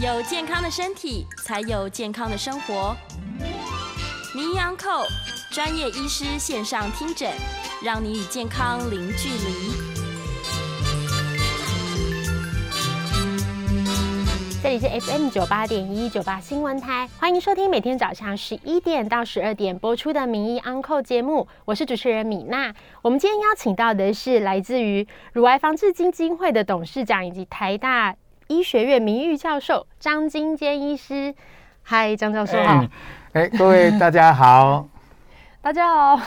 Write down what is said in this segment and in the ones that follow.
有健康的身体，才有健康的生活。名医 Uncle 专业医师线上听诊，让你与健康零距离。这里是 FM 九八点一九八新闻台，欢迎收听每天早上十一点到十二点播出的名医 Uncle 节目，我是主持人米娜。我们今天邀请到的是来自于乳癌防治基金会的董事长以及台大医学院名誉教授张金坚医师。嗨，张教授好。哎，各位大家好。大家好。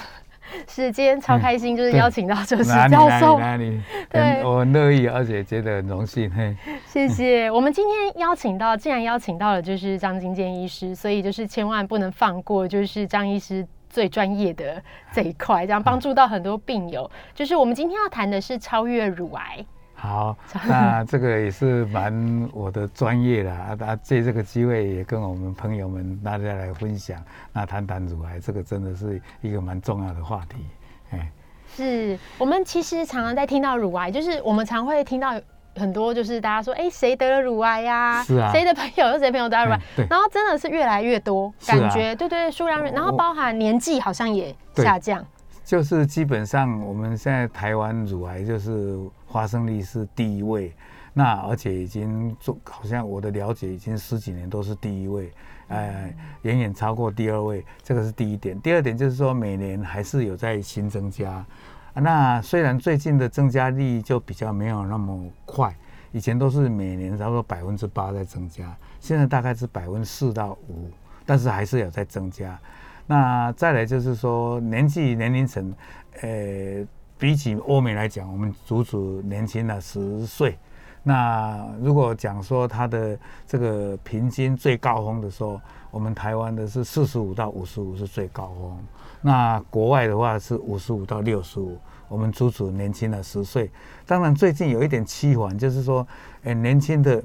是今天超开心，就是邀请到就是教授，哪里？对，我很乐意，而且觉得很荣幸。嘿，谢谢。我们今天邀请到，既然邀请到了就是张金坚医师，所以就是千万不能放过，就是张医师最专业的这一块，这样帮助到很多病友。就是我们今天要谈的是超越乳癌。好，那这个也是蛮我的专业的啊！啊，借这个机会也跟我们朋友们大家来分享，那谈谈乳癌，这个真的是一个蛮重要的话题。哎，是我们其实常常在听到乳癌，就是我们常会听到很多，就是大家说，哎，谁得了乳癌呀？是啊，谁的朋友又谁朋友得了乳癌？对，然后真的是越来越多，感觉对对，数量，然后包含年纪好像也下降。就是基本上我们现在台湾乳癌就是发生率是第一位，那而且已经做好像我的了解已经十几年都是第一位，呃，远远超过第二位，这个是第一点。第二点就是说每年还是有在新增加，那虽然最近的增加率就比较没有那么快，以前都是每年差不多百分之八在增加，现在大概是百分之四到五，但是还是有在增加。那再来就是说年纪年龄层，呃，比起欧美来讲，我们足足年轻了十岁。那如果讲说它的这个平均最高峰的时候，我们台湾的是四十五到五十五是最高峰。那国外的话是五十五到六十五，我们足足年轻了十岁。当然最近有一点趋缓，就是说，诶，年轻的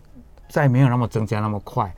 再没有那么增加那么快，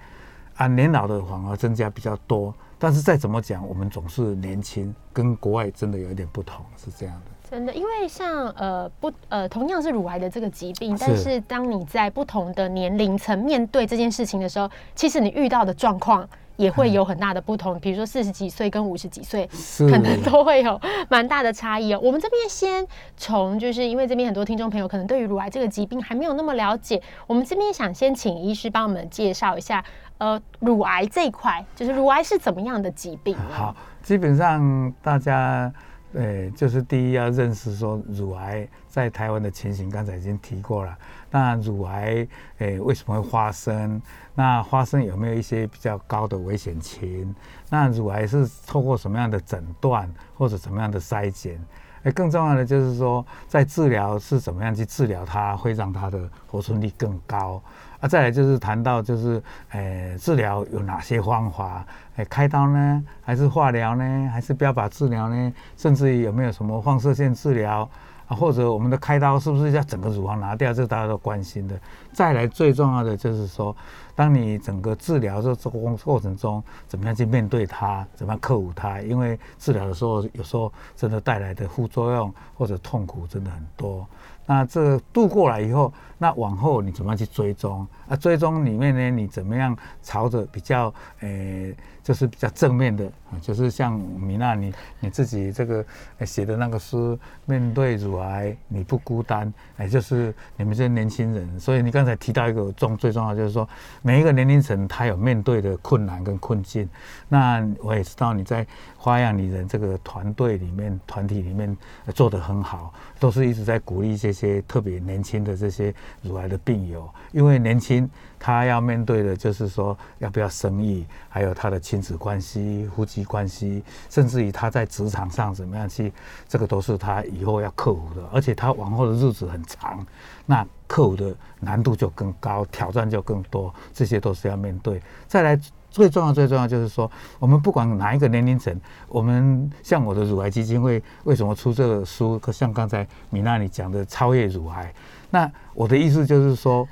啊，年老的反而增加比较多。但是再怎么讲，我们总是年轻，跟国外真的有一点不同，是这样的。真的，因为像呃不呃同样是乳癌的这个疾病，但是当你在不同的年龄层面对这件事情的时候，其实你遇到的状况也会有很大的不同。比如说四十几岁跟五十几岁，可能都会有蛮大的差异哦。我们这边先从就是因为这边很多听众朋友可能对于乳癌这个疾病还没有那么了解，我们这边想先请医师帮我们介绍一下。呃，乳癌这一块，就是乳癌是怎么样的疾病？好，基本上大家，呃，就是第一要认识说乳癌在台湾的情形，刚才已经提过了。那乳癌，诶，为什么会发生？那发生有没有一些比较高的危险情？那乳癌是透过什么样的诊断或者怎么样的筛检？诶，更重要的就是说，在治疗是怎么样去治疗它，会让它的活存率更高。啊，再来就是谈到就是，诶，治疗有哪些方法？诶，开刀呢，还是化疗呢，还是标靶治疗呢？甚至于有没有什么放射线治疗？啊，或者我们的开刀是不是要整个乳房拿掉？这大家都关心的。再来最重要的就是说，当你整个治疗这这过过程中，怎么样去面对它，怎么样克服它？因为治疗的时候，有时候真的带来的副作用或者痛苦真的很多。那这度过来以后，那往后你怎么样去追踪？啊，追踪里面呢，你怎么样朝着比较诶？就是比较正面的啊，就是像米娜你你自己这个写的那个书，面对乳癌你不孤单，哎，就是你们这些年轻人。所以你刚才提到一个重最重要就是说，每一个年龄层他有面对的困难跟困境。那我也知道你在花样女人这个团队里面、团体里面做得很好，都是一直在鼓励这些特别年轻的这些乳癌的病友，因为年轻。他要面对的就是说，要不要生育，还有他的亲子关系、夫妻关系，甚至于他在职场上怎么样去，这个都是他以后要克服的。而且他往后的日子很长，那克服的难度就更高，挑战就更多，这些都是要面对。再来，最重要、最重要就是说，我们不管哪一个年龄层，我们像我的乳癌基金会为什么出这个书？像刚才米娜你讲的超越乳癌，那我的意思就是说。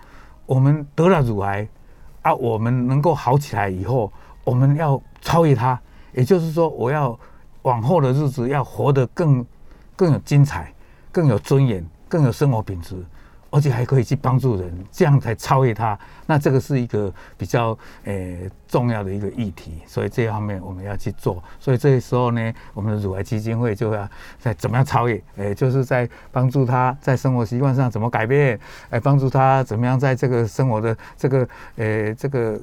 我们得了乳癌啊，我们能够好起来以后，我们要超越它，也就是说，我要往后的日子要活得更更有精彩，更有尊严，更有生活品质。而且还可以去帮助人，这样才超越他。那这个是一个比较诶重要的一个议题，所以这方面我们要去做。所以这时候呢，我们的乳癌基金会就要在怎么样超越？诶，就是在帮助他在生活习惯上怎么改变，诶，帮助他怎么样在这个生活的这个诶这个。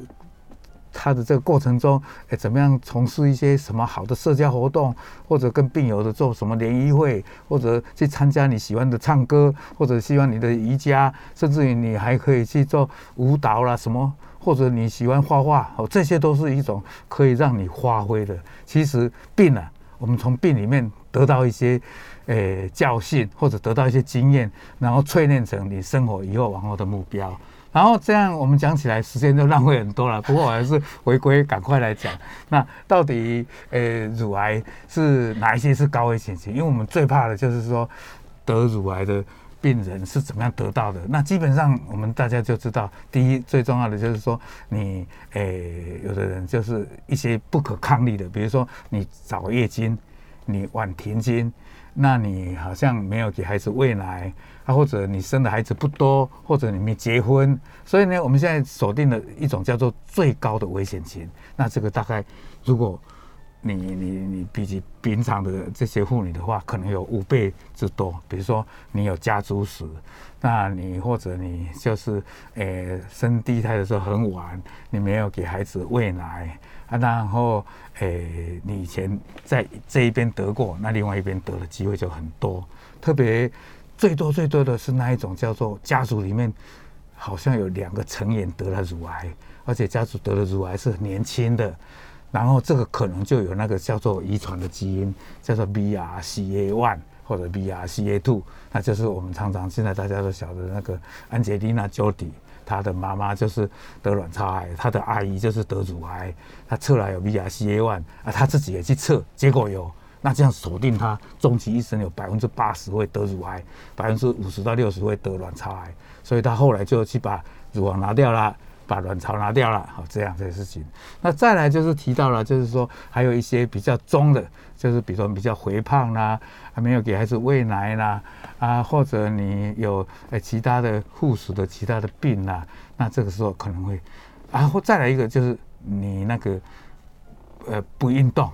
他的这个过程中，哎，怎么样从事一些什么好的社交活动，或者跟病友的做什么联谊会，或者去参加你喜欢的唱歌，或者希望你的瑜伽，甚至于你还可以去做舞蹈啦什么，或者你喜欢画画，哦，这些都是一种可以让你发挥的。其实病啊，我们从病里面得到一些，诶教训，或者得到一些经验，然后淬炼成你生活以后往后的目标。然后这样我们讲起来时间就浪费很多了。不过我还是回归赶快来讲，那到底呃乳癌是哪一些是高危险性？因为我们最怕的就是说得乳癌的病人是怎么样得到的。那基本上我们大家就知道，第一最重要的就是说你诶有的人就是一些不可抗力的，比如说你早月经，你晚停经。那你好像没有给孩子喂奶，啊，或者你生的孩子不多，或者你没结婚，所以呢，我们现在锁定了一种叫做最高的危险群。那这个大概，如果你你你比起平常的这些妇女的话，可能有五倍之多。比如说你有家族史，那你或者你就是诶生第一胎的时候很晚，你没有给孩子喂奶啊。然后，诶，你以前在这一边得过，那另外一边得的机会就很多。特别最多最多的是那一种叫做家族里面好像有两个成员得了乳癌，而且家族得了乳癌是很年轻的，然后这个可能就有那个叫做遗传的基因，叫做 BRCA one 或者 BRCA2，那就是我们常常现在大家都晓得那个安吉丽娜·朱迪。她的妈妈就是得卵巢癌，她的阿姨就是得乳癌，她测来有 BRCA1 啊，她自己也去测，结果有，那这样锁定他终其一生有百分之八十会得乳癌，百分之五十到六十会得卵巢癌，所以他后来就去把乳房拿掉了。把卵巢拿掉了，好这样这个事情。那再来就是提到了，就是说还有一些比较中的，就是比如说比较肥胖啦，还没有给孩子喂奶啦，啊，或者你有呃其他的附属的其他的病啦，那这个时候可能会，然后再来一个就是你那个呃不运动，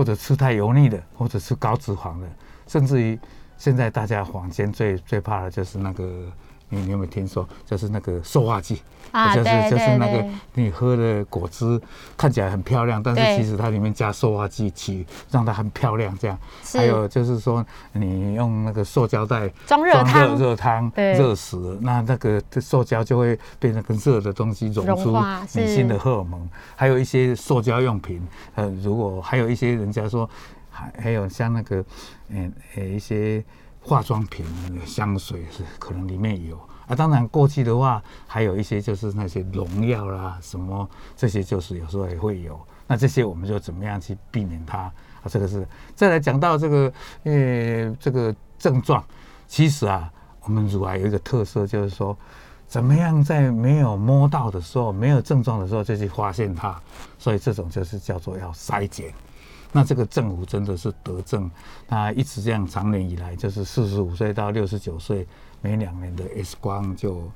或者吃太油腻的，或者吃高脂肪的，甚至于现在大家坊间最最怕的就是那个。你你有没有听说，就是那个塑化剂啊？就是就是那个你喝的果汁看起来很漂亮，但是其实它里面加塑化剂，去让它很漂亮。这样，还有就是说，你用那个塑胶袋装热汤，热汤热死，那那个塑胶就会变成跟热的东西溶出女性的荷尔蒙。还有一些塑胶用品，呃，如果还有一些人家说，还还有像那个嗯呃一些。化妆品、香水是可能里面有啊，当然过去的话还有一些就是那些农药啦，什么这些就是有时候也会有。那这些我们就怎么样去避免它啊？这个是再来讲到这个呃这个症状，其实啊，我们乳癌有一个特色就是说，怎么样在没有摸到的时候、没有症状的时候就去发现它，所以这种就是叫做要筛检。那这个政府真的是得政，他一直这样，长年以来就是四十五岁到六十九岁，每两年的 X 光就，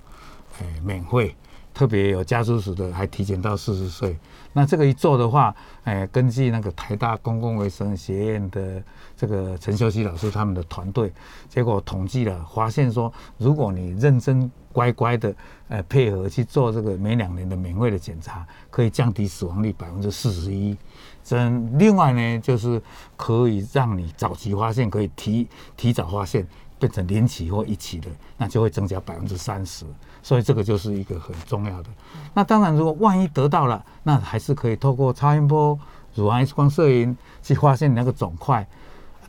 诶免费，特别有家族史的还提前到四十岁。那这个一做的话，诶，根据那个台大公共卫生学院的这个陈秀熙老师他们的团队，结果统计了，发现说，如果你认真乖乖的，呃，配合去做这个每两年的免费的检查，可以降低死亡率百分之四十一。真另外呢，就是可以让你早期发现，可以提提早发现，变成零期或一期的，那就会增加百分之三十。所以这个就是一个很重要的。那当然，如果万一得到了，那还是可以透过超音波、乳癌 X 光摄影去发现你那个肿块。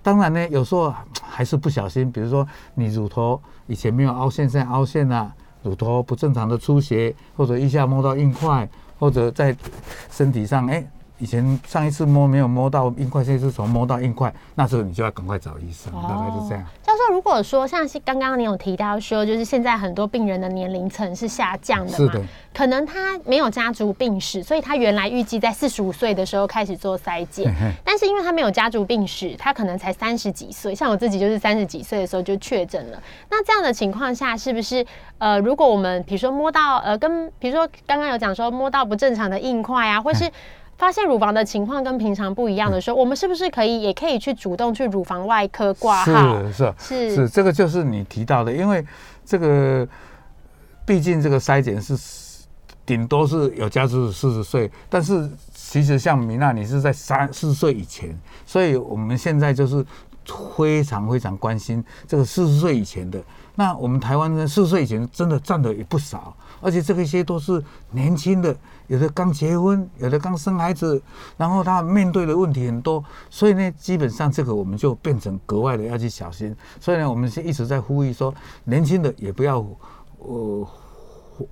当然呢，有时候还是不小心，比如说你乳头以前没有凹陷，现在凹陷了；乳头不正常的出血，或者一下摸到硬块，或者在身体上哎。以前上一次摸没有摸到硬块，这次从摸到硬块，那时候你就要赶快找医生，大概是这样。教授，如果说像是刚刚你有提到说，就是现在很多病人的年龄层是下降的嘛，是的，可能他没有家族病史，所以他原来预计在四十五岁的时候开始做筛检，但是因为他没有家族病史，他可能才三十几岁，像我自己就是三十几岁的时候就确诊了。那这样的情况下，是不是呃，如果我们比如说摸到呃，跟比如说刚刚有讲说摸到不正常的硬块啊，或是发现乳房的情况跟平常不一样的时候，我们是不是可以也可以去主动去乳房外科挂号？是是是是，这个就是你提到的，因为这个毕竟这个筛检是顶多是有家族四十岁，但是其实像米娜，你是在三四十岁以前，所以我们现在就是非常非常关心这个四十岁以前的。那我们台湾人四十岁以前真的占的也不少，而且这个些都是年轻的。有的刚结婚，有的刚生孩子，然后他面对的问题很多，所以呢，基本上这个我们就变成格外的要去小心。所以呢，我们是一直在呼吁说，年轻的也不要呃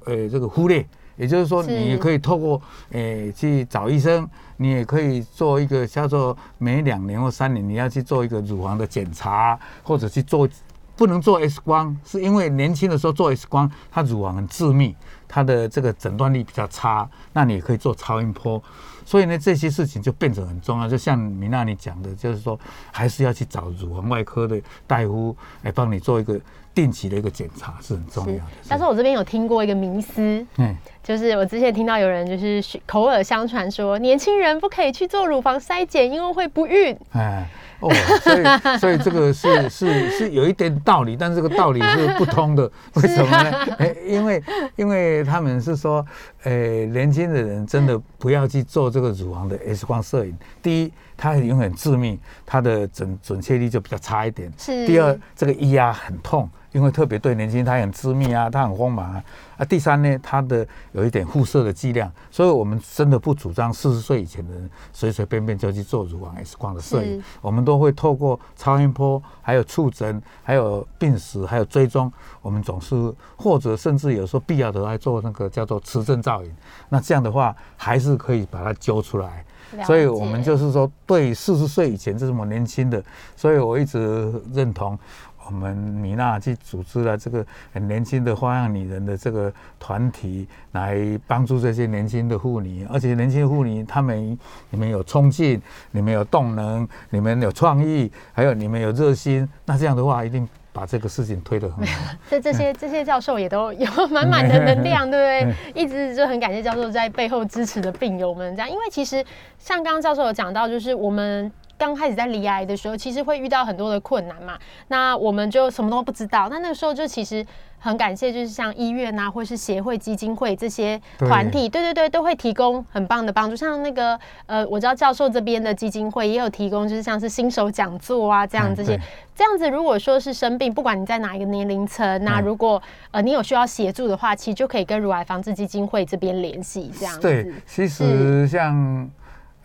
呃这个忽略，也就是说，你可以透过诶去找医生，你也可以做一个叫做每两年或三年你要去做一个乳房的检查，或者去做不能做 X 光，是因为年轻的时候做 X 光，它乳房很致密。它的这个诊断力比较差，那你也可以做超音波，所以呢，这些事情就变成很重要。就像米娜你讲的，就是说还是要去找乳房外科的大夫来帮你做一个定期的一个检查，是很重要的。但是我这边有听过一个迷思，嗯，就是我之前听到有人就是口耳相传说，年轻人不可以去做乳房筛检，因为会不孕。哎。哦，所以所以这个是是是有一点道理，但是这个道理是不通的。为什么呢？哎，因为因为他们是说，诶，年轻的人真的不要去做这个乳房的 X 光摄影。第一，它永远致命，它的准准确率就比较差一点。是。第二，这个一压很痛。因为特别对年轻人，他很致命啊，它很慌忙啊。啊，第三呢，它的有一点辐射的剂量，所以我们真的不主张四十岁以前的人随随便便就去做乳房 X 光的摄影。我们都会透过超音波、还有触诊、还有病史、还有追踪，我们总是或者甚至有时候必要的来做那个叫做磁振造影。那这样的话，还是可以把它揪出来。所以我们就是说，对四十岁以前这么年轻的，所以我一直认同。我们米娜去组织了这个很年轻的花样女人的这个团体，来帮助这些年轻的妇女，而且年轻妇女，她们你们有冲劲，你们有动能，你们有创意，还有你们有热心，那这样的话，一定把这个事情推得很好。这这些这些教授也都 有满满的能量，对不对？一直就很感谢教授在背后支持的病友们，这样，因为其实像刚刚教授有讲到，就是我们。刚开始在离癌的时候，其实会遇到很多的困难嘛。那我们就什么都不知道。那那个时候就其实很感谢，就是像医院啊，或是协会、基金会这些团体，对对对，都会提供很棒的帮助。像那个呃，我知道教授这边的基金会也有提供，就是像是新手讲座啊这样这些。这样子，如果说是生病，不管你在哪一个年龄层，那如果呃你有需要协助的话，其实就可以跟乳癌防治基金会这边联系。这样子，对，其实像。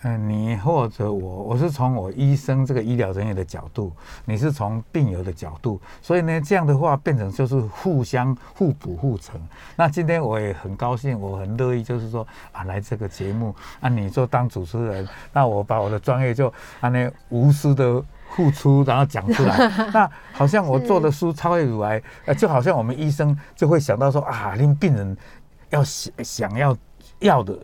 嗯，你或者我，我是从我医生这个医疗人员的角度，你是从病友的角度，所以呢，这样的话变成就是互相互补互成。那今天我也很高兴，我很乐意，就是说啊，来这个节目啊，你做当主持人，那我把我的专业就啊那无私的付出，然后讲出来。那好像我做的书超越乳癌，呃，就好像我们医生就会想到说啊，令病人要想想要要的。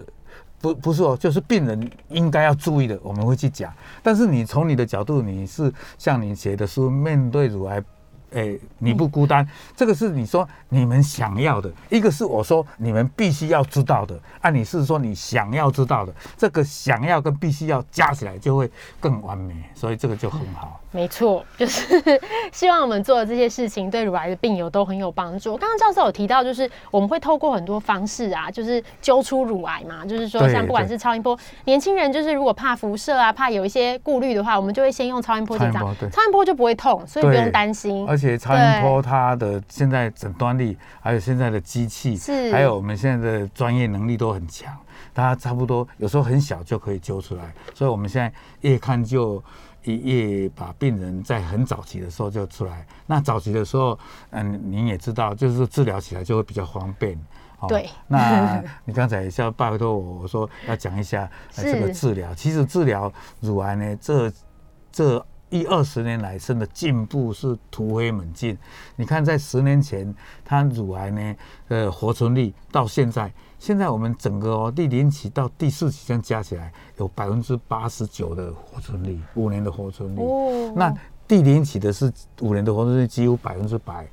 不不是哦，就是病人应该要注意的，我们会去讲。但是你从你的角度，你是像你写的书，面对乳癌，哎，你不孤单。这个是你说你们想要的，一个是我说你们必须要知道的。按你是说你想要知道的，这个想要跟必须要加起来就会更完美，所以这个就很好。没错，就是 希望我们做的这些事情对乳癌的病友都很有帮助。刚刚教授有提到，就是我们会透过很多方式啊，就是揪出乳癌嘛，就是说像不管是超音波，年轻人就是如果怕辐射啊，怕有一些顾虑的话，我们就会先用超音波检查，超音波就不会痛，所以不用担心。而且超音波它的现在诊断力，还有现在的机器，是还有我们现在的专业能力都很强，它差不多有时候很小就可以揪出来，所以我们现在越看就。一夜把病人在很早期的时候就出来，那早期的时候，嗯，您也知道，就是治疗起来就会比较方便哦对那 你刚才要拜托我，我说要讲一下、呃、这个治疗。其实治疗乳癌呢，这这一二十年来真的进步是突飞猛进。你看，在十年前，它乳癌呢，呃，活存率到现在，现在我们整个哦第零期到第四期这样加起来，有百分之八十九的活存率，五年的活存率。哦那第零期的是五年的活存率几乎百分之百，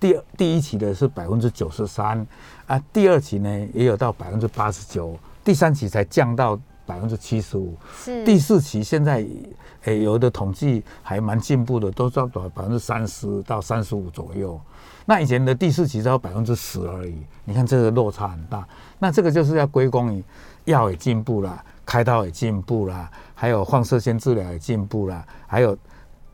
第第一期的是百分之九十三，啊，第二期呢也有到百分之八十九，第三期才降到百分之七十五，是第四期现在诶有的统计还蛮进步的，都到百分之三十到三十五左右。那以前的第四期只有百分之十而已，你看这个落差很大。那这个就是要归功于药也进步了，开刀也进步了，还有放射线治疗也进步了，还有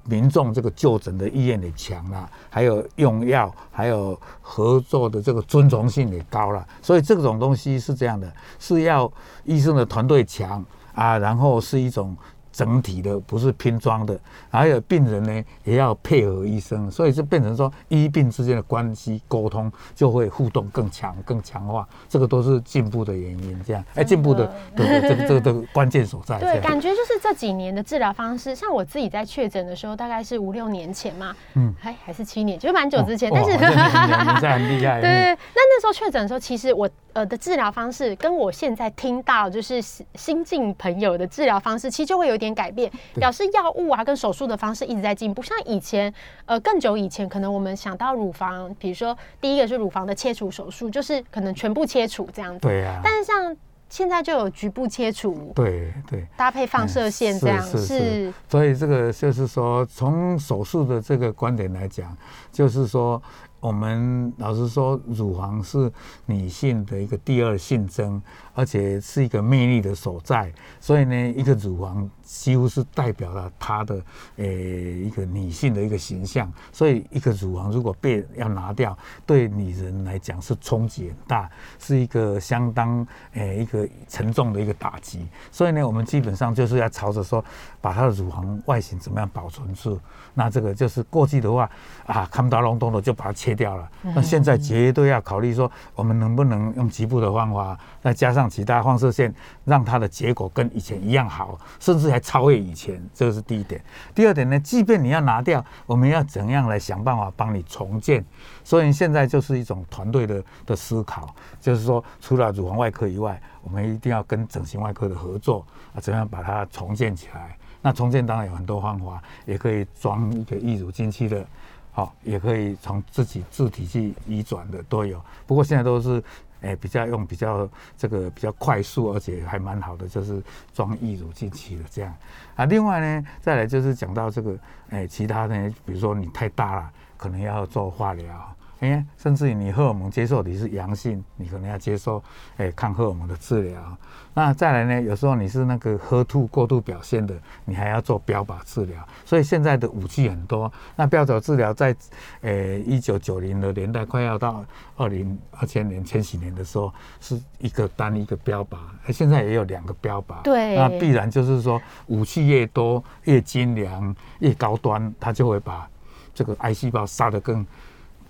民众这个就诊的意愿也强了，还有用药，还有合作的这个遵从性也高了。所以这种东西是这样的，是要医生的团队强啊，然后是一种整体的，不是拼装的。还有病人呢，也要配合医生，所以就变成说医病之间的关系沟通就会互动更强、更强化。这个都是进步的原因。这样，哎，进步的对对，这个这个的关键所在。对，感觉就是这几年的治疗方式，像我自己在确诊的时候，大概是五六年前嘛，嗯嗯，还还是七年，就是蛮久之前，哦但是哇这你你你这很厉害。对那那时候确诊的时候，其实我呃的治疗方式跟我现在听到就是新新进朋友的治疗方式，其实就会有点改变，表示药物啊跟手术的方式一直在进步。像以前呃更久以前，可能我们想到乳房，比如说第一个是乳房的切除手术，就是可能全部切除这样子。对啊、但是像现在就有局部切除，对对。搭配放射线这样是所以这个就是说，从手术的这个观点来讲，就是说，我们老实说，乳房是女性的一个第二性征，而且是一个魅力的所在。所以呢，一个乳房几乎是代表了她的呃一个女性的一个形象。所以，一个乳房如果被要拿掉，对女人来讲是冲击很大，是一个相当呃一个沉重的一个打击。所以呢，我们基本上就是要朝着说，把她的乳房外形怎么样保存住。那这个就是过去的话啊，看不到隆咚的就把它切掉了。那现在绝对要考虑说，我们能不能用局部的方法，再加上其他放射线，让它的结果跟以前一样好，甚至还超越以前。这个是第一点。第二点呢，即便你要拿掉，我们要怎样来想办法帮你重建？所以现在就是一种团队的的思考，就是说，除了乳房外科以外，我们一定要跟整形外科的合作啊，怎样把它重建起来？那重建当然有很多方法，也可以装一个义乳进去的，好、也可以从自己自体去移转的都有。不过现在都是，诶、比较用比较这个比较快速，而且还蛮好的，就是装义乳进去的这样。啊，另外呢，再来就是讲到这个，诶、其他呢，比如说你太大了，可能要做化疗。哎，甚至于你荷尔蒙接受你是阳性，你可能要接受哎抗荷尔蒙的治疗。那再来呢，有时候你是那个喝吐过度表现的，你还要做标靶治疗。所以现在的武器很多。那标靶治疗在呃一九九零的年代，快要到二零二千年千禧年的时候，是一个单一个标靶，哎现在也有两个标靶。对那必然就是说武器越多、越精良、越高端，它就会把这个癌细胞杀得更。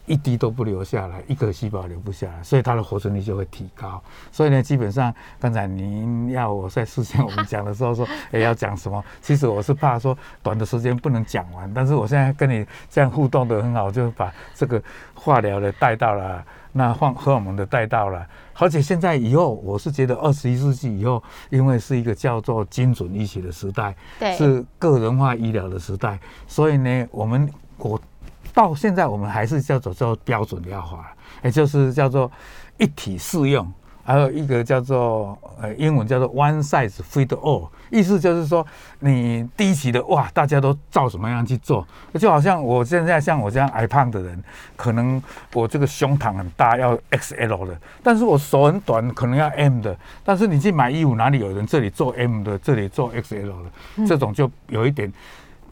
一滴都不留下来，一个细胞留不下来，所以它的活存率就会提高。所以呢，基本上刚才您要我在事先我们讲的时候说，哎，要讲什么？其实我是怕说短的时间不能讲完，但是我现在跟你这样互动的很好，就把这个化疗的带到了，那放荷尔蒙的带到了。而且现在以后，我是觉得二十一世纪以后，因为是一个叫做精准医学的时代，对是个人化医疗的时代，所以呢，我们我。到现在我们还是叫做叫标准疗法，也就是叫做一体适用，还有一个叫做呃英文叫做 one size fit all，意思就是说你第一期的哇，大家都照什么样去做，就好像我现在像我这样矮胖的人，可能我这个胸膛很大要 XL 的，但是我手很短可能要 M 的，但是你去买衣服哪里有人这里做 M 的，这里做 XL 的，这种就有一点。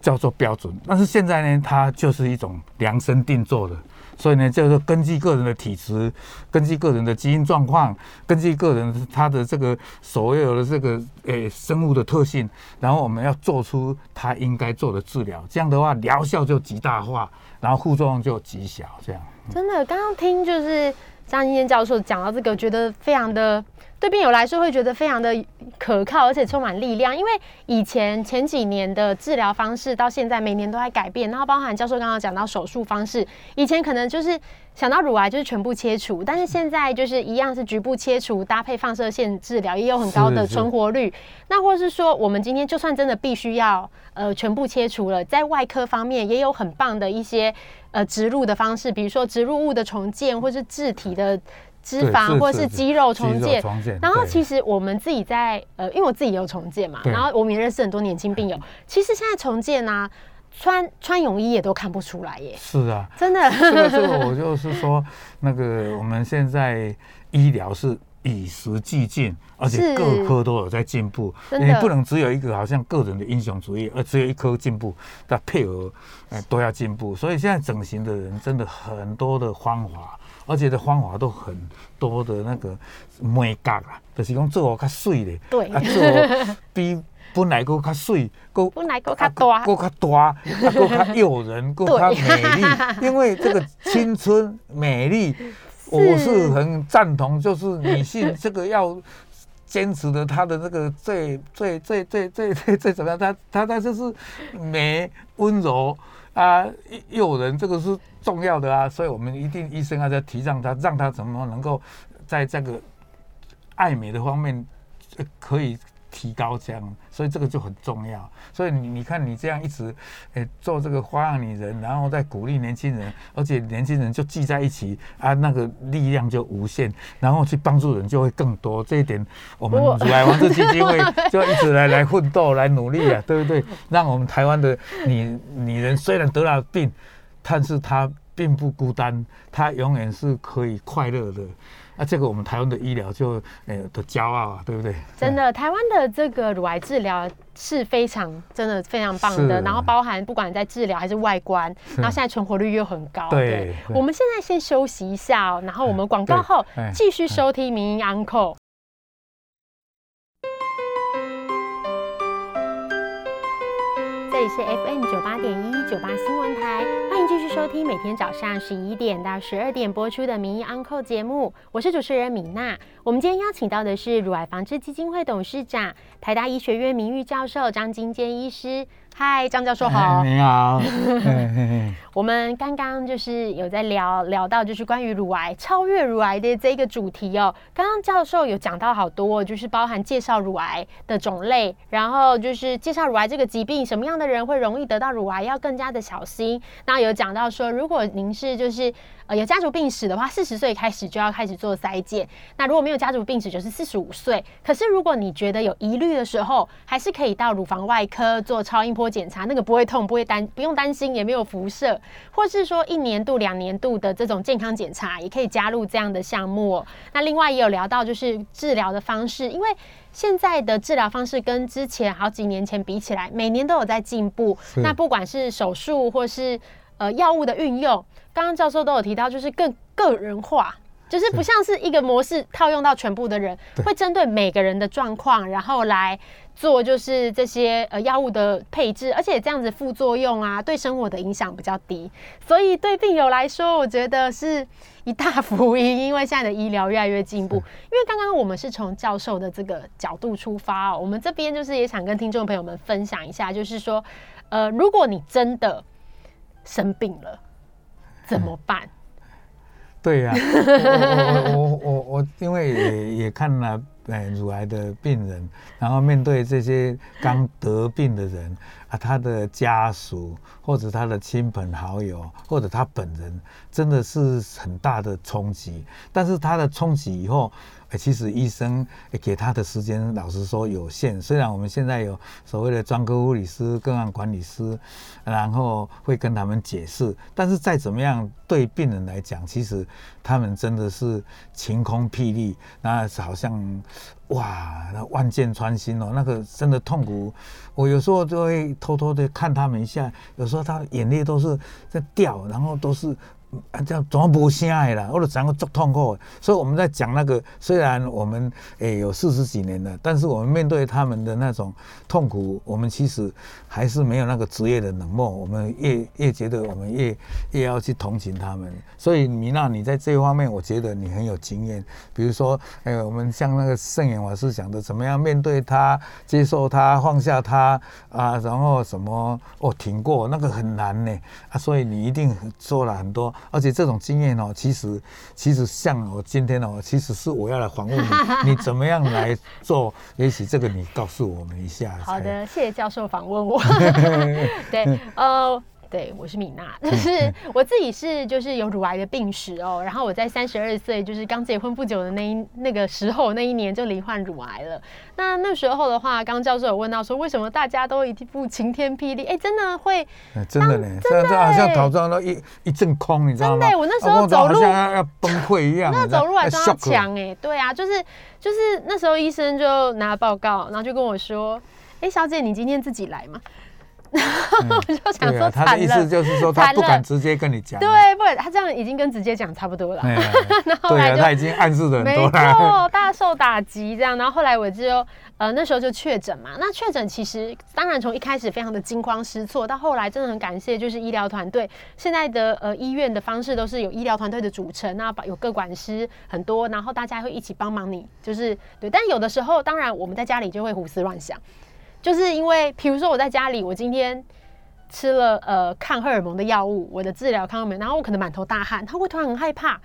叫做标准，但是现在呢，它就是一种量身定做的，所以呢，就是根据个人的体质，根据个人的基因状况，根据个人他的这个所有的这个诶生物的特性，然后我们要做出他应该做的治疗，这样的话疗效就极大化，然后副作用就极小，这样。真的，刚刚听就是像今天教授讲到这个，觉得非常的对病友来说会觉得非常的可靠，而且充满力量。因为以前前几年的治疗方式到现在每年都在改变，然后包含教授刚刚讲到手术方式，以前可能就是想到乳癌就是全部切除，但是现在就是一样是局部切除搭配放射线治疗，也有很高的存活率。那或是说，我们今天就算真的必须要呃全部切除了，在外科方面也有很棒的一些。呃，植入的方式，比如说植入物的重建，或是自体的脂肪，或者是肌肉重建。然后，其实我们自己在呃，因为我自己也有重建嘛，然后我们也认识很多年轻病友。其实现在重建呢，穿穿泳衣也都看不出来耶。是啊，真的。这个这个，我就是说，那个我们现在医疗是。与时俱进，而且各科都有在进步。你不能只有一个好像个人的英雄主义，而只有一科进步，但配合哎都要进步。所以现在整形的人真的很多的方法，而且的方法都很多的那个美感啊，就是讲做我较水的，对，啊做比本来个较水，个本来个较大，个较大，个较诱人，个较美丽。因为这个青春美丽。我是很赞同，就是女性这个要坚持的，她的那个最最最最最最最怎么样？她她她就是美、温柔啊、诱人，这个是重要的啊。所以我们一定医生要在提倡他，让他怎么能够在这个爱美的方面可以。提高这样，所以这个就很重要。所以你你看，你这样一直诶做这个花样女人，然后再鼓励年轻人，而且年轻人就聚在一起啊，那个力量就无限，然后去帮助人就会更多。这一点，我们乳癌防治基金会就一直来来奋斗、来努力啊，对不对？让我们台湾的女女人虽然得了病，但是她并不孤单，她永远是可以快乐的。那这个我们台湾的医疗就呃的骄傲啊，对不对？真的，台湾的这个乳癌治疗是非常真的非常棒的，然后包含不管在治疗还是外观，然后现在存活率又很高。对，我们现在先休息一下哦，然后我们广告后继续收听民营 Uncle。这里是 FM 九八点一九八新闻台，收听每天早上十一点到十二点播出的《名医 Uncle》节目，我是主持人米娜。我们今天邀请到的是乳癌防治基金会董事长、台大医学院名誉教授张金坚医师。嗨，张教授好。你好。我们刚刚就是有在聊聊到，就是关于乳癌超越乳癌的这个主题哦。刚刚教授有讲到好多，就是包含介绍乳癌的种类，然后就是介绍乳癌这个疾病，什么样的人会容易得到乳癌，要更加的小心。那有讲到说，如果您是就是呃有家族病史的话，四十岁开始就要开始做筛检。那如果没有家族病史，就是四十五岁。可是如果你觉得有疑虑的时候，还是可以到乳房外科做超音波。检查那个不会痛，不会担不用担心，也没有辐射，或是说一年度、两年度的这种健康检查，也可以加入这样的项目。那另外也有聊到就是治疗的方式，因为现在的治疗方式跟之前好几年前比起来，每年都有在进步。那不管是手术或是呃药物的运用，刚刚教授都有提到，就是更个人化。就是不像是一个模式套用到全部的人，会针对每个人的状况，然后来做就是这些呃药物的配置，而且这样子副作用啊，对生活的影响比较低，所以对病友来说，我觉得是一大福音，因为现在的医疗越来越进步。因为刚刚我们是从教授的这个角度出发，我们这边就是也想跟听众朋友们分享一下，就是说，呃，如果你真的生病了，怎么办？对呀，我我我我因为也也看了哎乳癌的病人，然后面对这些刚得病的人啊，他的家属或者他的亲朋好友或者他本人，真的是很大的冲击。但是他的冲击以后。其实医生给他的时间，老实说有限。虽然我们现在有所谓的专科护理师、个案管理师，然后会跟他们解释，但是再怎么样，对病人来讲，其实他们真的是晴空霹雳，那好像哇，那万箭穿心哦，那个真的痛苦。我有时候就会偷偷的看他们一下，有时候他眼泪都是在掉，然后都是。啊，这样怎么不声的啦？我就讲个足痛苦。所以我们在讲那个，虽然我们诶、有四十几年了，但是我们面对他们的那种痛苦，我们其实还是没有那个职业的冷漠。我们越越觉得我们越越要去同情他们。所以米娜，你在这方面，我觉得你很有经验。比如说，哎、我们像那个圣严法师讲的，怎么样面对他、接受他、放下他啊，然后什么哦挺过，那个很难呢啊，所以你一定做了很多，而且这种经验哦，其实其实像我今天哦，其实是我要来访问你，你怎么样来做？也许这个你告诉我们一下。好的，谢谢教授访问我。对，呃。对，我是米娜，就是我自己是就是有乳癌的病史哦，然后我在三十二岁，就是刚结婚不久的那一那个时候那一年就罹患乳癌了。那那时候的话，刚教授有问到说，为什么大家都一副晴天霹雳？哎，真的会，哎真的呢，真的好像头上都一一阵空，你知道吗？真的，我那时候走路好像要要崩溃一样，那走路还撞到墙哎，对啊，就是就是那时候医生就拿报告，然后就跟我说，哎，小姐，你今天自己来嘛？我就想说，他的意思就是说，他不敢直接跟你讲，对，不然他这样已经跟直接讲差不多了。哎 然后来就他已经暗示的很没多了。错，大受打击这样。然后后来我就呃那时候就确诊嘛。那确诊其实当然从一开始非常的惊慌失措，到后来真的很感谢就是医疗团队。现在的呃医院的方式都是有医疗团队的组成，那有各管师很多，然后大家会一起帮忙你，就是对。但有的时候当然我们在家里就会胡思乱想，就是因为比如说我在家里，我今天。吃了呃抗荷尔蒙的药物，我的治疗抗荷尔蒙，然后我可能满头大汗，他会突然很害怕。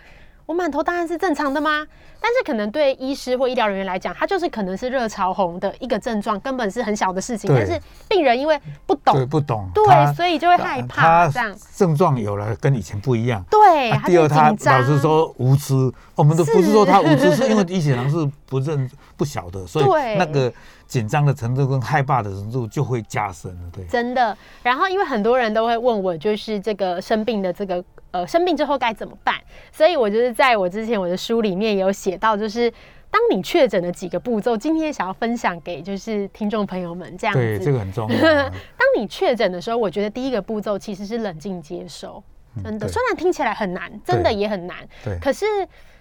我满头大汗是正常的吗？但是可能对医师或医疗人员来讲，他就是可能是热潮红的一个症状，根本是很小的事情。对但是病人因为不懂，对，不懂，对所以就会害怕他这样症状有了跟以前不一样。对，啊第二，他老是说无知，我们都不是说他无知，是因为医学上是不认不晓得，所以那个紧张的程度跟害怕的程度就会加深了。对，真的。然后因为很多人都会问我，就是这个生病的这个呃生病之后该怎么办，所以我就是在我之前我的书里面也有写到，就是。当你确诊的几个步骤，今天想要分享给就是听众朋友们这样子。对，这个很重要。当你确诊的时候，我觉得第一个步骤其实是冷静接受，真的。对虽然听起来很难，真的也很难，对可是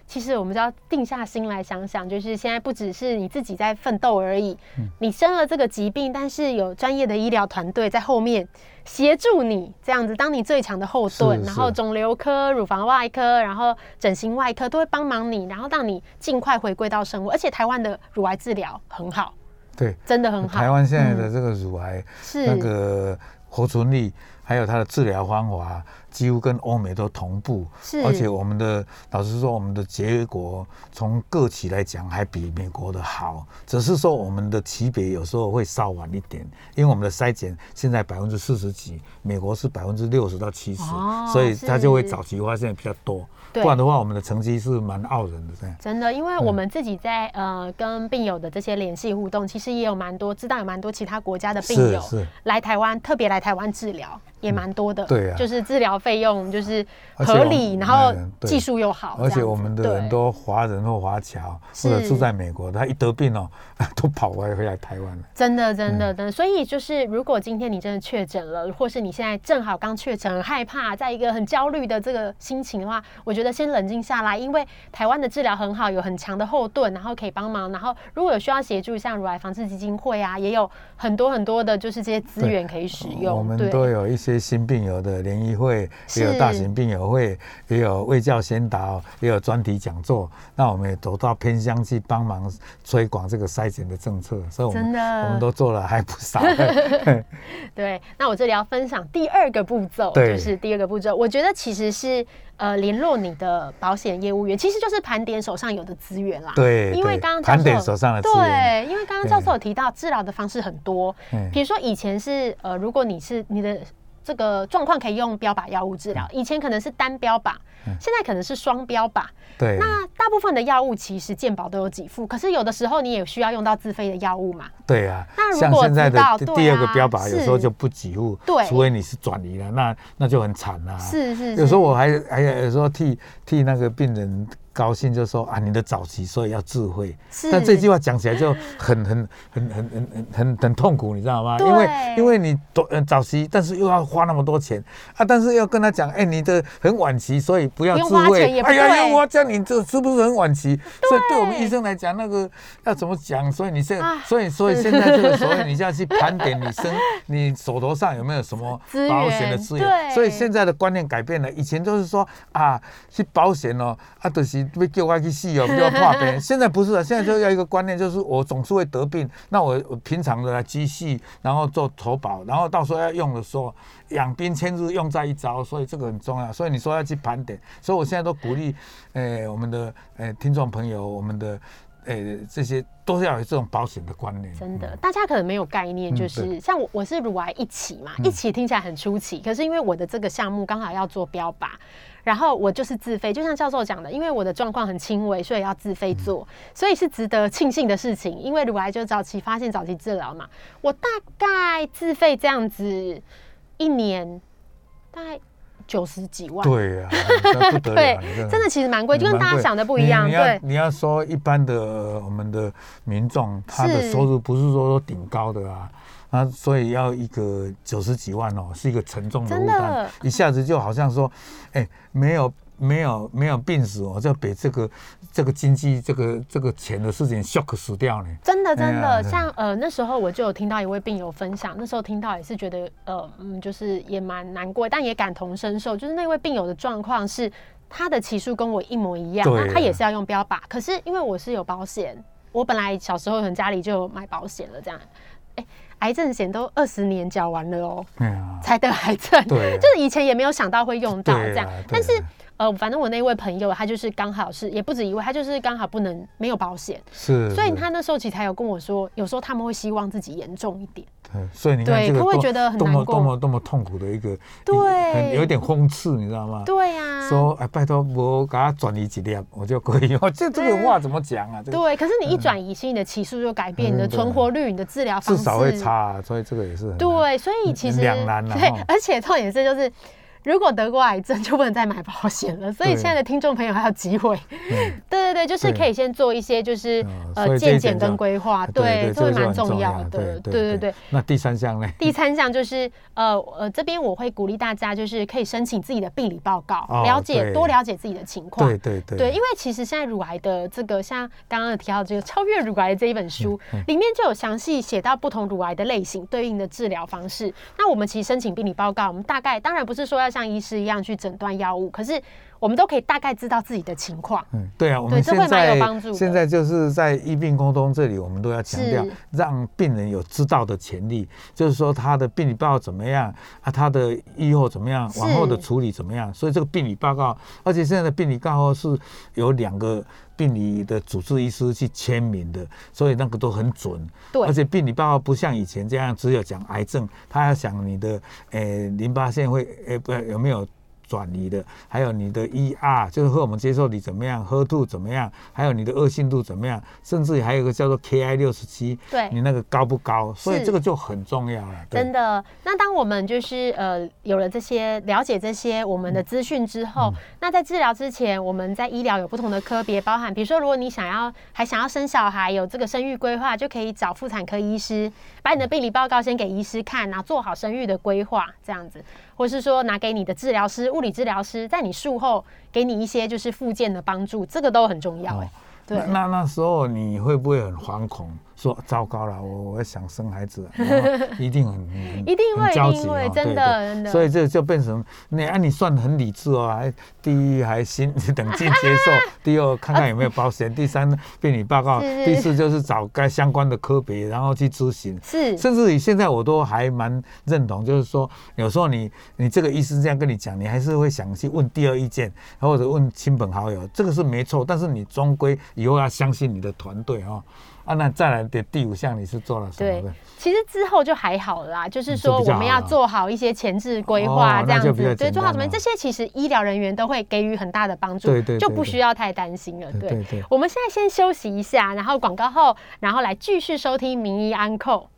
其实我们就要定下心来想想，就是现在不只是你自己在奋斗而已，嗯你生了这个疾病，但是有专业的医疗团队在后面协助你，这样子当你最强的后盾，然后是肿瘤科、乳房外科，然后整形外科都会帮忙你，然后让你尽快回归到生活。而且台湾的乳癌治疗很好，对，真的很好。台湾现在嗯的这个乳癌是那个活存率，还有它的治疗方法，几乎跟欧美都同步。是而且我们的老实说，我们的结果从个体来讲还比美国的好，只是说我们的级别有时候会稍晚一点，因为我们的筛检现在百分之四十几，美国是百分之六十到七十、哦所以它就会早期发现比较多。对不然的话，我们的成绩是蛮傲人的这样。真的，因为我们自己在、呃跟病友的这些联系互动，其实也有蛮多知道有蛮多其他国家的病友来台湾，特别来台湾治疗也蛮多的。对啊就是治疗费用就是合理，然后技术又好，而且我们的对很多华人或华侨，是或者住在美国，他一得病哦，都跑回回来台湾了。真的，真嗯的，真的。所以就是，如果今天你真的确诊了，或是你现在正好刚确诊，很害怕，在一个很焦虑的这个心情的话，我觉得先冷静下来，因为台湾的治疗很好，有很强的后盾，然后可以帮忙。然后如果有需要协助，像如来防治基金会啊，也有很多很多的，就是这些资源可以使用。我们都有一些新病友的联谊会，也有大型病友会，也有卫教先导，也有专题讲座。那我们也走到偏乡去帮忙推广这个筛检的政策，所以我们真的我们都做了还不少。对，那我这里要分享第二个步骤，就是第二个步骤，我觉得其实是呃联络你的保险业务员，其实就是盘点手上有的资源啦。对因为对刚刚盘点手上的资源对，因为刚刚教授有提到治疗的方式很多，嗯比如说以前是呃，如果你是你的。这个状况可以用标靶药物治疗，以前可能是单标靶，现在可能是双标靶。对，那大部分的药物其实健保都有给付，可是有的时候你也需要用到自费的药物嘛。对啊那，如果像现在的第第二个啊标靶，有时候就不给付，对除非你是转移了，那那就很惨啦。是是，有时候我还还有时候替替那个病人高兴，就说啊，你的早期所以要智慧。是但这句话讲起来就很很很很很很很很痛苦，你知道吗？因为因为你早呃早期，但是又要花那么多钱啊，但是要跟他讲，哎，你的很晚期，所以不要智慧。哎呀，对用花这样你这是不是很晚期？所以对我们医生来讲，那个要怎么讲？所以你现啊所以所以现在这个所谓你就要去盘点你身 你手头上有没有什么保险的源资源。所以现在的观念改变了，以前都是说啊，去保险哦，啊，就是要叫我去死哦，不要怕病。现在不是了，现在就要一个观念，就是我总是会得病，那我我平常的来积蓄，然后做投保，然后到时候要用的时候，养兵千日，用在一朝，所以这个很重要。所以你说要去盘点，所以我现在都鼓励，呃，我们的呃听众朋友，我们的呃这些都是要有这种保险的观念。真的，大家可能没有概念，嗯就是像我，我是乳癌一起嘛，一起听起来很出奇，可是因为我的这个项目刚好要做标靶，然后我就是自费，就像教授讲的，因为我的状况很轻微，所以要自费做，所以是值得庆幸的事情。因为乳癌就早期发现、早期治疗嘛，我大概自费这样子一年大概九十几万，对呀、这不得对真的其实蛮贵，就跟大家想的不一样，对。你要说一般的呃我们的民众，他的收入不是说都顶高的啊。啊，所以要一个九十几万哦，是一个沉重的负担，一下子就好像说，哎，没有没有没有病死哦，就被这个这个经济这个这个钱的事情 shock 死掉呢。真的真的，哎像呃那时候我就有听到一位病友分享，那时候听到也是觉得呃嗯就是也蛮难过，但也感同身受。就是那位病友的状况是他的起数跟我一模一样，对那他也是要用标靶，可是因为我是有保险，我本来小时候可能家里就有买保险了，这样，哎、癌症险都二十年缴完了哦，才得癌症，对。啊就是以前也没有想到会用到这样。但是呃反正我那位朋友他就是刚好是也不止一位，他就是刚好不能没有保险。是，所以他那时候其实还有跟我说，有时候他们会希望自己严重一点。对，所以你看对这个他会觉得很多么难过多么多么痛苦的一个，对很有一点讽刺，你知道吗？对呀、说哎，拜托，我给他转移几粒，我就可以。我这这个话怎么讲啊？这个对，可是你一转移，其实你的起诉就改变，你的存活率、你的治疗方式至少会差、啊，所以这个也是很对，所以其实两难啊对，而且重点是就是。如果得过癌症，就不能再买保险了。所以对现在的听众朋友还有机会，嗯对对对，就是可以先做一些就是呃健检跟规划，对，这会蛮这个就很重要的。对对对对。那第三项呢？第三项就是呃呃，这边我会鼓励大家，就是可以申请自己的病理报告，哦了解多了解自己的情况。对对对对，因为其实现在乳癌的这个，像刚刚有提到这个《超越乳癌》这一本书，嗯里面就有详细写到不同乳癌的类型对应的治疗方式。那我们其实申请病理报告，我们大概当然不是说要像医师一样去诊断药物，可是我们都可以大概知道自己的情况。嗯，对啊，我们现在帮助现在就是在医病沟通这里，我们都要强调是，让病人有知道的权利，就是说他的病理报告怎么样啊，他的预后怎么样，往后的处理怎么样。所以这个病理报告，而且现在的病理报告是有两个病理的主治医师去签名的，所以那个都很准。对而且病理报告不像以前这样只有讲癌症，他要想你的诶淋巴腺会诶不有没有。转移的，还有你的 ER，就是荷尔蒙接受你怎么样，HER2 怎么样，还有你的恶性度怎么样，甚至还有一个叫做 KI 六十七，对。你那个高不高？所以这个就很重要了。真的，那当我们就是呃有了这些了解这些我们的资讯之后，嗯。那在治疗之前，我们在医疗有不同的科别，包含比如说，如果你想要还想要生小孩，有这个生育规划，就可以找妇产科医师，把你的病理报告先给医师看，然后做好生育的规划，这样子，或是说拿给你的治疗师、物理治疗师，在你术后给你一些就是复健的帮助，这个都很重要、哎、哦对那。那那时候你会不会很惶恐？说糟糕了，我我想生孩子，一定很很一定会很焦急一定会哦真的所以这就变成你啊，你算很理智哦，还第一还心 冷静接受，第二看看有没有保险，第三被你报告，第四就是找该相关的科别，然后去咨询。是甚至于现在我都还蛮认同，就是说有时候你你这个医师这样跟你讲，你还是会想去问第二意见，或者问亲朋好友，这个是没错。但是你终归以后要相信你的团队哦。啊，那再来的第五项你是做了什么对？，其实之后就还好啦，就是说我们要做好一些前置规划，哦这样子，对，做好什么这些，其实医疗人员都会给予很大的帮助，对对对就不需要太担心了。对，对对对我们现在先休息一下，然后广告后，然后来继续收听名医安扣。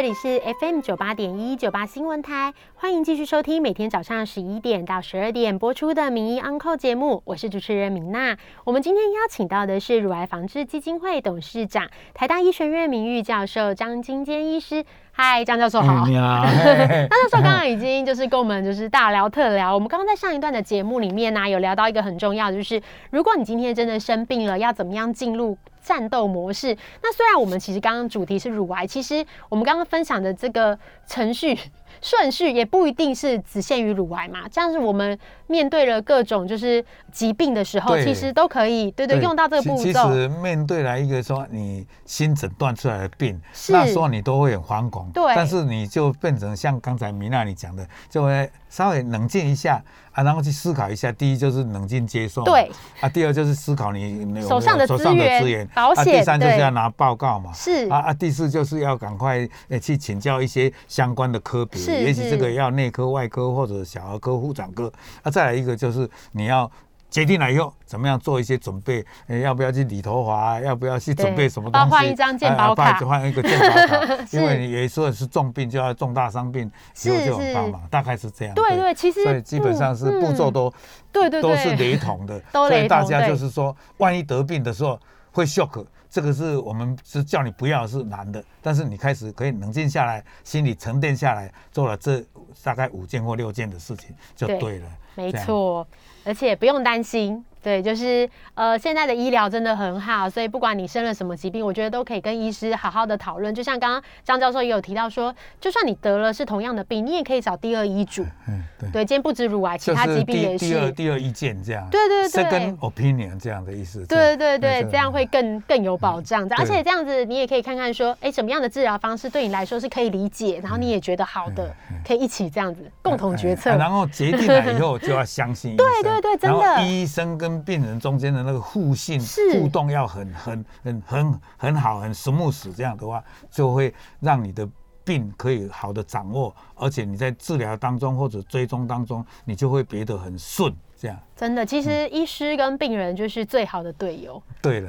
这里是 FM 九八点一九八新闻台，欢迎继续收听每天早上十一点到十二点播出的《名医 Uncle》节目，我是主持人明娜。我们今天邀请到的是乳癌防治基金会董事长、台大医学院名誉教授张金坚医师。嗨，张教授好。你好，张教授刚刚已经就是跟我们就是大聊特聊。我们刚刚在上一段的节目里面呢，有聊到一个很重要，就是如果你今天真的生病了，要怎么样进入战斗模式？那虽然我们其实刚刚主题是乳癌，其实我们刚刚分享的这个程序。顺序也不一定是只限于乳癌嘛，这样是我们面对了各种就是疾病的时候，其实都可以对对用到这个步骤。其实面对来一个说你新诊断出来的病，那时候你都会很惶恐，对，但是你就变成像刚才米娜你讲的，就会稍微冷静一下啊，然后去思考一下。第一就是冷静接受，对啊，第二就是思考你手上的手上的资源，保险，第三就是要拿报告嘛，是啊啊，第四就是要赶快去请教一些相关的科别。也许这个要内科、外科或者小儿科、妇产科。啊再来一个就是你要决定了以后，怎么样做一些准备？要不要去理头发？要不要去准备什么东西？换一张健保卡，换一个健保卡。因为有时候是重病，就要重大伤病，就就很帮忙。大概是这样。对对，其实所以基本上是步骤都对对都是雷同的。所以大家就是说，万一得病的时候会 shock。这个是我们是叫你不要是难的，但是你开始可以冷静下来，心里沉淀下来，做了这大概五件或六件的事情就对了。没错，而且不用担心。对，就是呃，现在的医疗真的很好，所以不管你生了什么疾病，我觉得都可以跟医师好好的讨论。就像刚刚张教授也有提到说，就算你得了是同样的病，你也可以找第二医嘱。嗯，对。对，今天不止乳癌，其他疾病也是。第二第二意见这样。对对对。Second opinion 这样的意思。对对对，这样会更更有保障。而且这样子，你也可以看看说，哎，什么样的治疗方式对你来说是可以理解，然后你也觉得好的，可以一起这样子共同决策。然后决定了以后，就要相信。对对对对，真的。医生跟跟病人中间的那个互信互动要很很很很很好，很 smooth，这样的话就会让你的病可以好的掌握，而且你在治疗当中或者追踪当中，你就会别得很顺。这样真的，其实医师跟病人就是最好的队友。对了，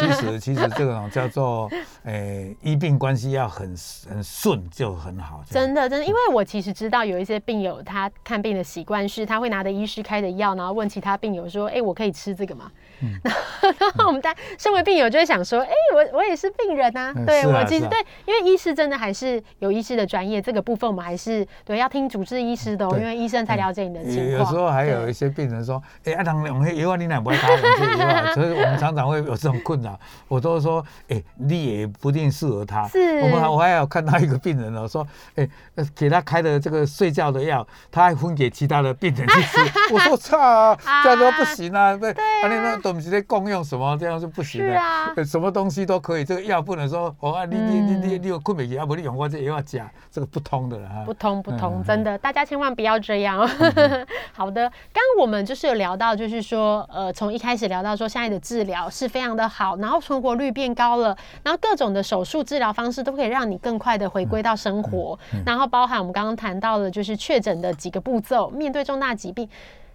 其实 其实这种叫做诶医病关系要很很顺就很好。真的真的，因为我其实知道有一些病友他看病的习惯是他会拿着医师开的药，然后问其他病友说：“哎，我可以吃这个吗？” 然后我们在身为病友就会想说：“哎，我我也是病人啊。”对我其实对，因为医师真的还是有医师的专业，这个部分我们还是对要听主治医师的，哦因为医生才了解你的情况。有时候还有一些。病人说：“哎，阿唐用黑药，你哪不会打用这药？所以我们常常会有这种困扰。我都说：哎，你也不一定适合他。是，我们我还有看到一个病人哦，说：哎，给他开的这个睡觉的药，他还分给其他的病人去吃。我说：操，这样都不行啊！对，啊，你那东西在共用什么？这样是不行的。啊，什么东西都可以，这个药不能说哦，你你你你你有困不起，要不你用我这药假，这个不通的了哈。不通不通，真的，大家千万不要这样。好的，刚刚我。我们就是有聊到，就是说，呃，从一开始聊到说，现在的治疗是非常的好，然后存活率变高了，然后各种的手术治疗方式都可以让你更快的回归到生活，然后包含我们刚刚谈到的，就是确诊的几个步骤，面对重大疾病，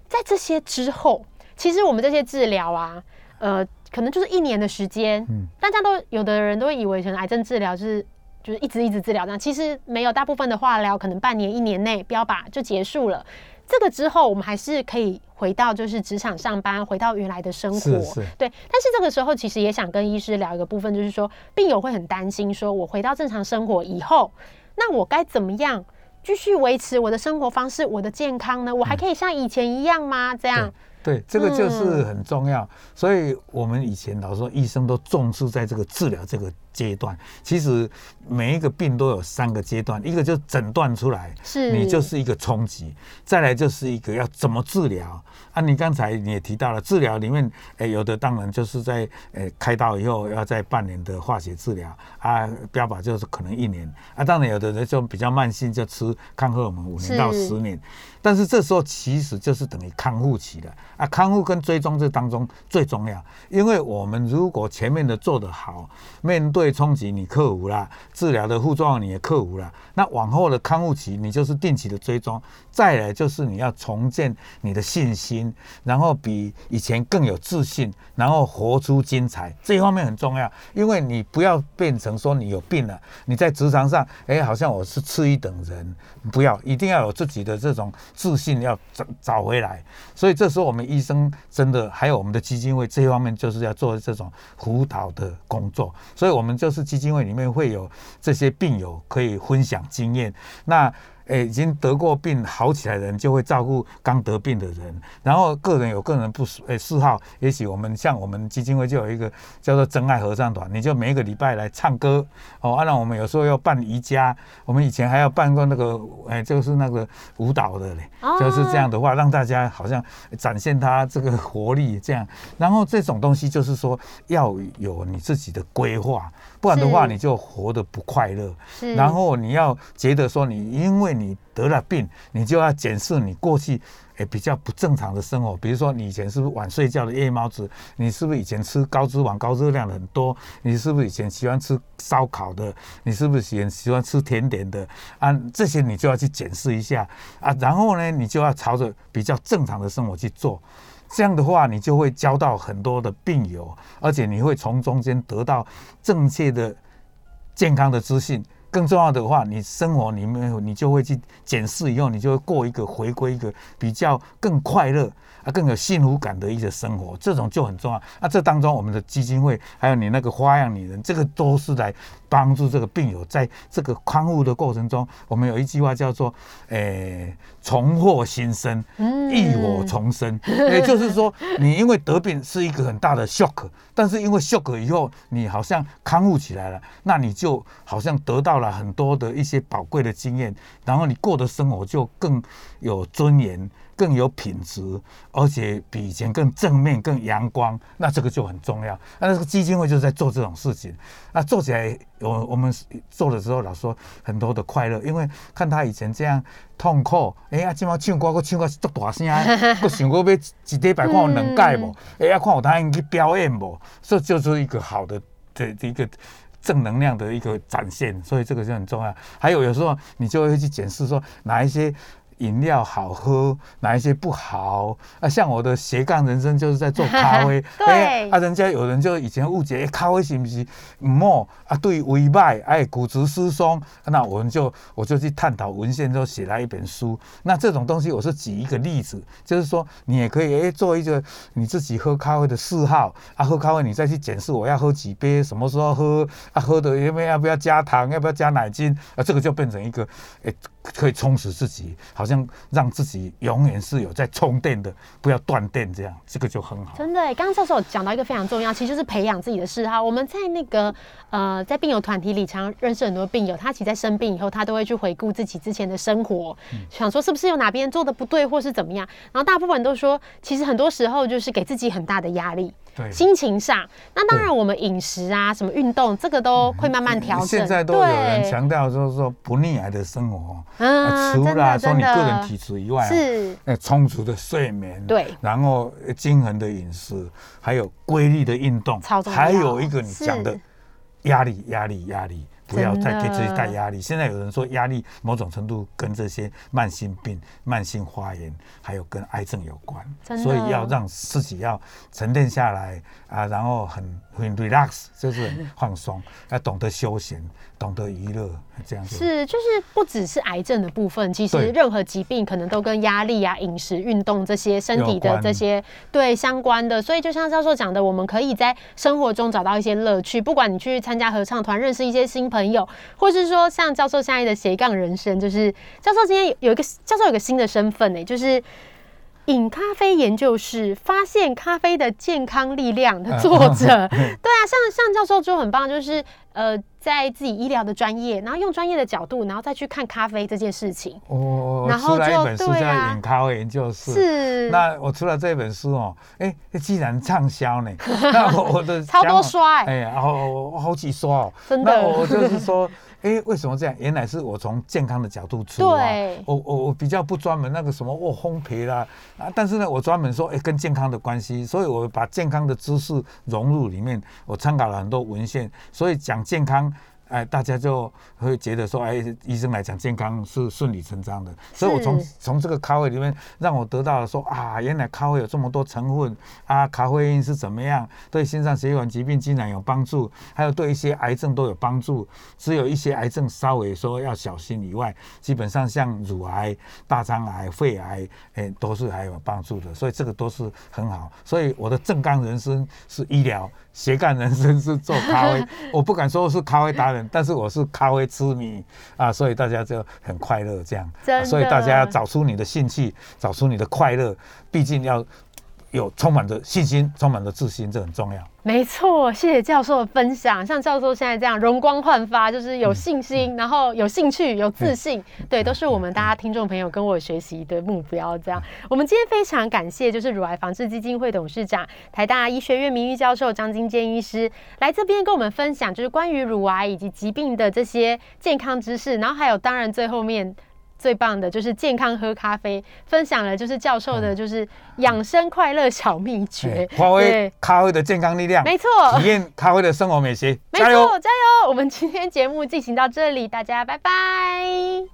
在这些之后，其实我们这些治疗啊，呃，可能就是一年的时间，嗯，大家都有的人都以为可能癌症治疗就是就是一直一直治疗这样，其实没有，大部分的化疗可能半年一年内标靶就结束了。这个之后，我们还是可以回到就是职场上班，回到原来的生活。对。但是这个时候，其实也想跟医师聊一个部分，就是说，病友会很担心，说我回到正常生活以后，那我该怎么样继续维持我的生活方式，我的健康呢？我还可以像以前一样吗？这样？对，这个就是很重要。所以我们以前老说，医生都重视在这个治疗这个。阶段其实每一个病都有三个阶段，一个就诊断出来，是你就是一个冲击；再来就是一个要怎么治疗啊。你刚才你也提到了治疗里面，哎，有的当然就是在诶开刀以后要在半年的化学治疗啊，标靶就是可能一年啊。当然有的人就比较慢性，就吃抗荷尔蒙五年到十年。但是这时候其实就是等于康复期了啊，康复跟追踪这当中最重要，因为我们如果前面的做得好，面对被冲击你克服啦，治疗的副作用你也克服了。那往后的康复期，你就是定期的追踪，再来就是你要重建你的信心，然后比以前更有自信，然后活出精彩。这一方面很重要，因为你不要变成说你有病了，你在职场上，哎，好像我是次一等人，不要，一定要有自己的这种自信，要找找回来。所以这时候我们医生真的还有我们的基金会这一方面，就是要做这种辅导的工作。所以我们就是基金会里面会有这些病友可以分享。经验，那。诶，已经得过病好起来的人就会照顾刚得病的人，然后个人有个人不诶嗜好，也许我们像我们基金会就有一个叫做真爱合唱团，你就每一个礼拜来唱歌哦。啊，那我们有时候要办瑜伽，我们以前还要办过那个诶，就是那个舞蹈的嘞，就是这样的话，让大家好像展现他这个活力这样。然后这种东西就是说要有你自己的规划，不然的话你就活得不快乐。然后你要觉得说你因为你得了病，你就要检视你过去诶比较不正常的生活，比如说你以前是不是晚睡觉的夜猫子？你是不是以前吃高脂肪、高热量的很多？你是不是以前喜欢吃烧烤的？你是不是喜喜欢吃甜点的？啊，这些你就要去检视一下啊，然后呢，你就要朝着比较正常的生活去做，这样的话，你就会交到很多的病友，而且你会从中间得到正确的健康的资讯。更重要的话，你生活里面你就会去检视以后，你就会过一个回归一个比较更快乐啊、更有幸福感的一些生活，这种就很重要。那这当中，我们的基金会还有你那个花样女人，这个都是来帮助这个病友在这个康复的过程中。我们有一句话叫做“诶，重获新生，浴火重生 ”，也就是说，你因为得病是一个很大的 shock，但是因为 shock 以后，你好像康复起来了，那你就好像得到了。很多的一些宝贵的经验，然后你过的生活就更有尊严、更有品质，而且比以前更正面、更阳光。那这个就很重要。那这个基金会就是在做这种事情。那做起来，我我们做的时候老说很多的快乐，因为看他以前这样痛苦，哎呀，今晚唱歌，我唱歌足大声，我想过要一礼拜看我两届不？哎呀，看我答应去表演不？这就是一个好的的一个。正能量的一个展现，所以这个就很重要。还有有时候你就会去检视说哪一些。饮料好喝，哪一些不好？啊，像我的斜杠人生就是在做咖啡。对。啊，人家有人就以前误解，咖啡是不是唔好啊？对胃脉，哎，骨质疏松。那我们就我就去探讨文献，之后写了一本书。那这种东西，我是举一个例子，就是说你也可以哎做一个你自己喝咖啡的嗜好啊。喝咖啡你再去检视我要喝几杯，什么时候喝啊？喝的因为要不要加糖，要不要加奶精啊？这个就变成一个哎。可以充实自己，好像让自己永远是有在充电的，不要断电，这样这个就很好。真的，刚刚教授讲到一个非常重要，其实就是培养自己的嗜好。我们在那个呃，在病友团体里，常认识很多病友，他其实在生病以后，他都会去回顾自己之前的生活，想说是不是有哪边做的不对，或是怎么样。然后大部分都说，其实很多时候就是给自己很大的压力。心情上，那当然我们饮食啊，什么运动，这个都会慢慢调整。现在都有人强调说说不溺爱的生活，嗯，除了说你个人体质以外，是。充足的睡眠，对，然后均衡的饮食，还有规律的运动，还有一个你讲的压力，压力，压力。不要再给自己带压力。现在有人说，压力某种程度跟这些慢性病、慢性发炎，还有跟癌症有关。所以要让自己要沉淀下来啊，然后很很 relax，就是放松，要懂得休闲。懂得娱乐这样子是，就是不只是癌症的部分，其实任何疾病可能都跟压力啊、饮食、运动这些身体的这些对相关的。所以就像教授讲的，我们可以在生活中找到一些乐趣。不管你去参加合唱团，认识一些新朋友，或是说像教授现在的斜杠人生，就是教授今天有一个教授有个新的身份呢，就是。饮咖啡研究室发现咖啡的健康力量的作者，对啊，像像教授就很棒，就是呃。在自己医疗的专业，然后用专业的角度，然后再去看咖啡这件事情。哦然后出了一就本书叫对啊《饮咖啡研究室》。是，那我出了这本书哦，哎，既然畅销呢，那我我的超多刷哎哎，然后好几刷哦，真的。那我我就是说，哎，为什么这样？原来是我从健康的角度出发。对我我我比较不专门那个什么哦烘焙啦啊，但是呢，我专门说哎跟健康的关系，所以我把健康的知识融入里面，我参考了很多文献，所以讲健康。哎，大家就会觉得说，哎，医生来讲健康是顺理成章的，所以我从从这个咖啡里面让我得到了说啊，原来咖啡有这么多成分啊，咖啡因是怎么样，对心脏血管疾病竟然有帮助，还有对一些癌症都有帮助。只有一些癌症稍微说要小心以外，基本上像乳癌、大肠癌、肺癌，哎，都是还有帮助的。所以这个都是很好。所以我的正纲人生是医疗，斜杠人生是做咖啡。我不敢说是咖啡达人，但是我是咖啡痴迷啊，所以大家就很快乐这样。啊所以大家要找出你的兴趣，找出你的快乐，毕竟要有充满着信心，充满着自信，这很重要。没错，谢谢教授的分享。像教授现在这样容光焕发，就是有信心，然后有兴趣、有自信，对，都是我们大家听众朋友跟我学习的目标。这样，我们今天非常感谢，就是乳癌防治基金会董事长、台大医学院名誉教授张金坚医师来这边跟我们分享，就是关于乳癌以及疾病的这些健康知识，然后还有当然最后面。最棒的就是健康喝咖啡，分享了就是教授的就是养生快乐小秘诀哎，发挥对咖啡的健康力量，没错，体验咖啡的生活美学，没！错，加油！我们今天节目进行到这里，大家拜拜。